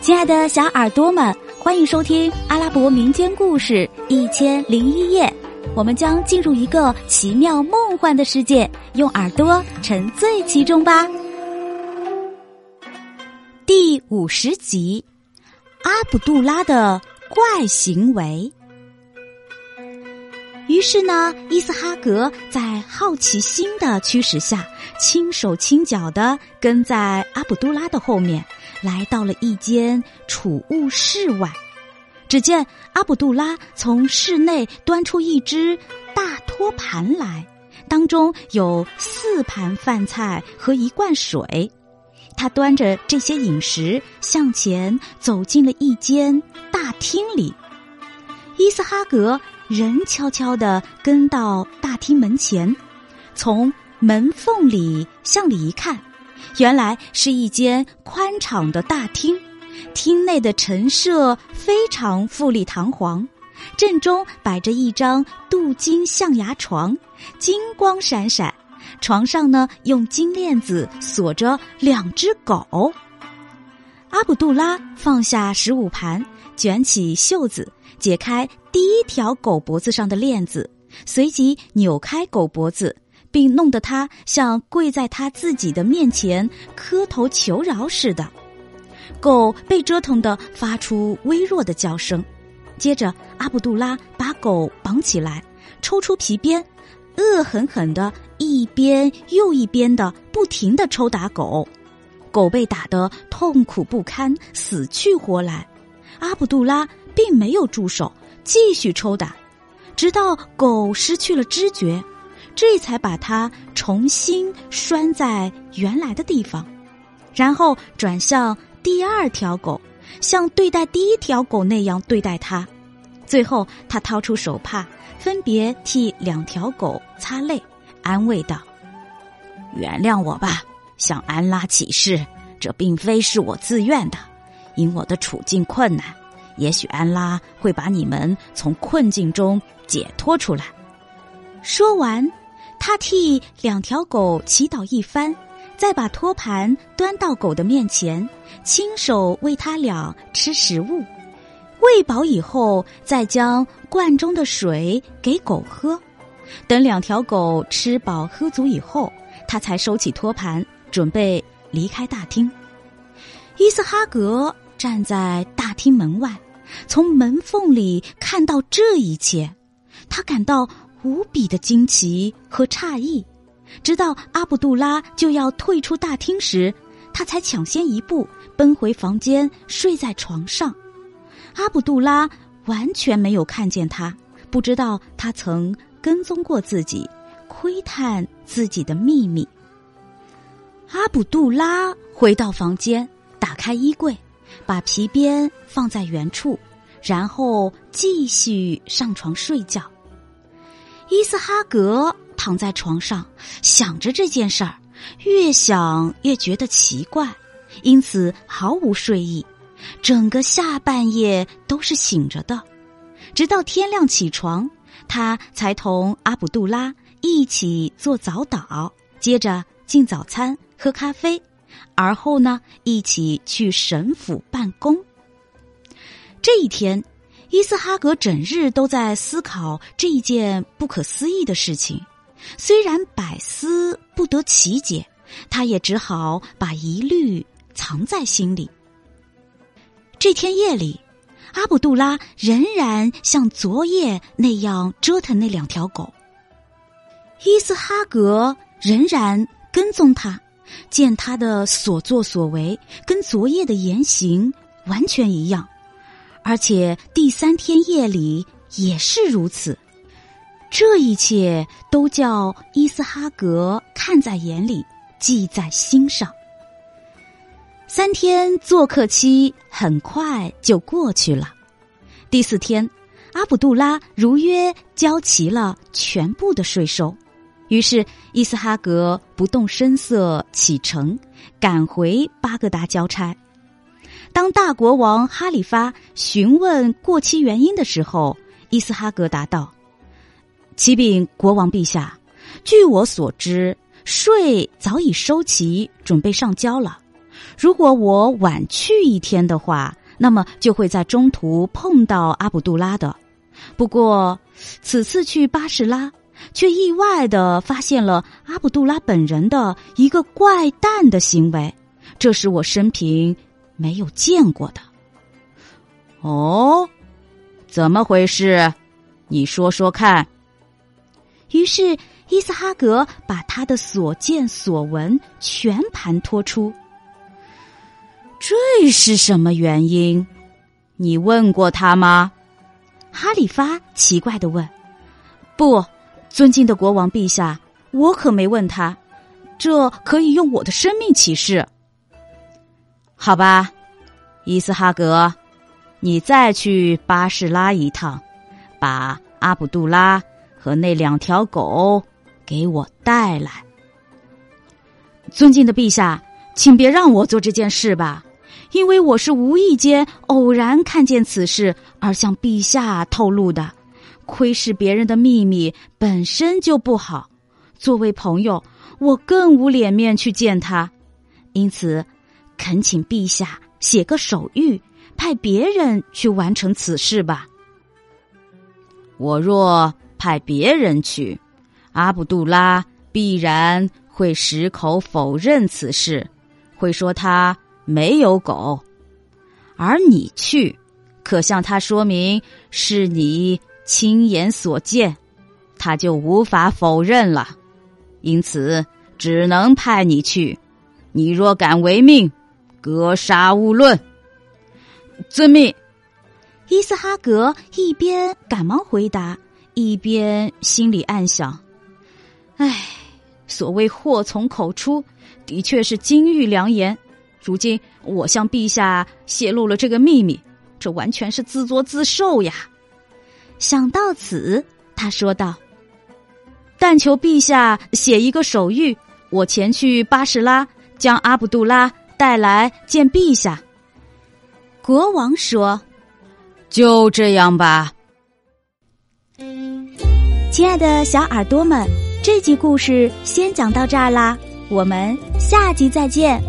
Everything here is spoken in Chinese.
亲爱的小耳朵们，欢迎收听阿拉伯民间故事《一千零一夜》。我们将进入一个奇妙梦幻的世界，用耳朵沉醉其中吧。第五十集，阿卜杜拉的怪行为。于是呢，伊斯哈格在好奇心的驱使下，轻手轻脚的跟在阿卜杜拉的后面。来到了一间储物室外，只见阿卜杜拉从室内端出一只大托盘来，当中有四盘饭菜和一罐水。他端着这些饮食向前走进了一间大厅里。伊斯哈格人悄悄地跟到大厅门前，从门缝里向里一看。原来是一间宽敞的大厅，厅内的陈设非常富丽堂皇。正中摆着一张镀金象牙床，金光闪闪。床上呢，用金链子锁着两只狗。阿卜杜拉放下食物盘，卷起袖子，解开第一条狗脖子上的链子，随即扭开狗脖子。并弄得他像跪在他自己的面前磕头求饶似的，狗被折腾的发出微弱的叫声。接着，阿卜杜拉把狗绑起来，抽出皮鞭，恶狠狠的一边又一边的不停的抽打狗。狗被打得痛苦不堪，死去活来。阿卜杜拉并没有住手，继续抽打，直到狗失去了知觉。这才把它重新拴在原来的地方，然后转向第二条狗，像对待第一条狗那样对待它。最后，他掏出手帕，分别替两条狗擦泪，安慰道：“原谅我吧，向安拉起誓，这并非是我自愿的。因我的处境困难，也许安拉会把你们从困境中解脱出来。”说完。他替两条狗祈祷一番，再把托盘端到狗的面前，亲手喂它俩吃食物。喂饱以后，再将罐中的水给狗喝。等两条狗吃饱喝足以后，他才收起托盘，准备离开大厅。伊斯哈格站在大厅门外，从门缝里看到这一切，他感到。无比的惊奇和诧异，直到阿卜杜拉就要退出大厅时，他才抢先一步奔回房间，睡在床上。阿卜杜拉完全没有看见他，不知道他曾跟踪过自己，窥探自己的秘密。阿卜杜拉回到房间，打开衣柜，把皮鞭放在原处，然后继续上床睡觉。伊斯哈格躺在床上，想着这件事儿，越想越觉得奇怪，因此毫无睡意，整个下半夜都是醒着的，直到天亮起床，他才同阿卜杜拉一起做早祷，接着进早餐、喝咖啡，而后呢，一起去神府办公。这一天。伊斯哈格整日都在思考这一件不可思议的事情，虽然百思不得其解，他也只好把疑虑藏在心里。这天夜里，阿卜杜拉仍然像昨夜那样折腾那两条狗。伊斯哈格仍然跟踪他，见他的所作所为跟昨夜的言行完全一样。而且第三天夜里也是如此，这一切都叫伊斯哈格看在眼里，记在心上。三天做客期很快就过去了，第四天，阿卜杜拉如约交齐了全部的税收，于是伊斯哈格不动声色启程，赶回巴格达交差。当大国王哈里发询问过期原因的时候，伊斯哈格答道：“启禀国王陛下，据我所知，税早已收齐，准备上交了。如果我晚去一天的话，那么就会在中途碰到阿卜杜拉的。不过，此次去巴士拉，却意外的发现了阿卜杜拉本人的一个怪诞的行为，这是我生平没有见过的。哦，怎么回事？你说说看。于是伊斯哈格把他的所见所闻全盘托出。这是什么原因？你问过他吗？哈里发奇怪的问：“不，尊敬的国王陛下，我可没问他。这可以用我的生命起誓。好吧，伊斯哈格，你再去巴士拉一趟，把阿卜杜拉和那两条狗给我带来。尊敬的陛下，请别让我做这件事吧。”因为我是无意间偶然看见此事而向陛下透露的，窥视别人的秘密本身就不好。作为朋友，我更无脸面去见他，因此，恳请陛下写个手谕，派别人去完成此事吧。我若派别人去，阿卜杜拉必然会矢口否认此事，会说他。没有狗，而你去，可向他说明是你亲眼所见，他就无法否认了。因此，只能派你去。你若敢违命，格杀勿论。遵命。伊斯哈格一边赶忙回答，一边心里暗想：“唉，所谓祸从口出，的确是金玉良言。”如今我向陛下泄露了这个秘密，这完全是自作自受呀！想到此，他说道：“但求陛下写一个手谕，我前去巴士拉，将阿卜杜拉带来见陛下。”国王说：“就这样吧。”亲爱的小耳朵们，这集故事先讲到这儿啦，我们下集再见。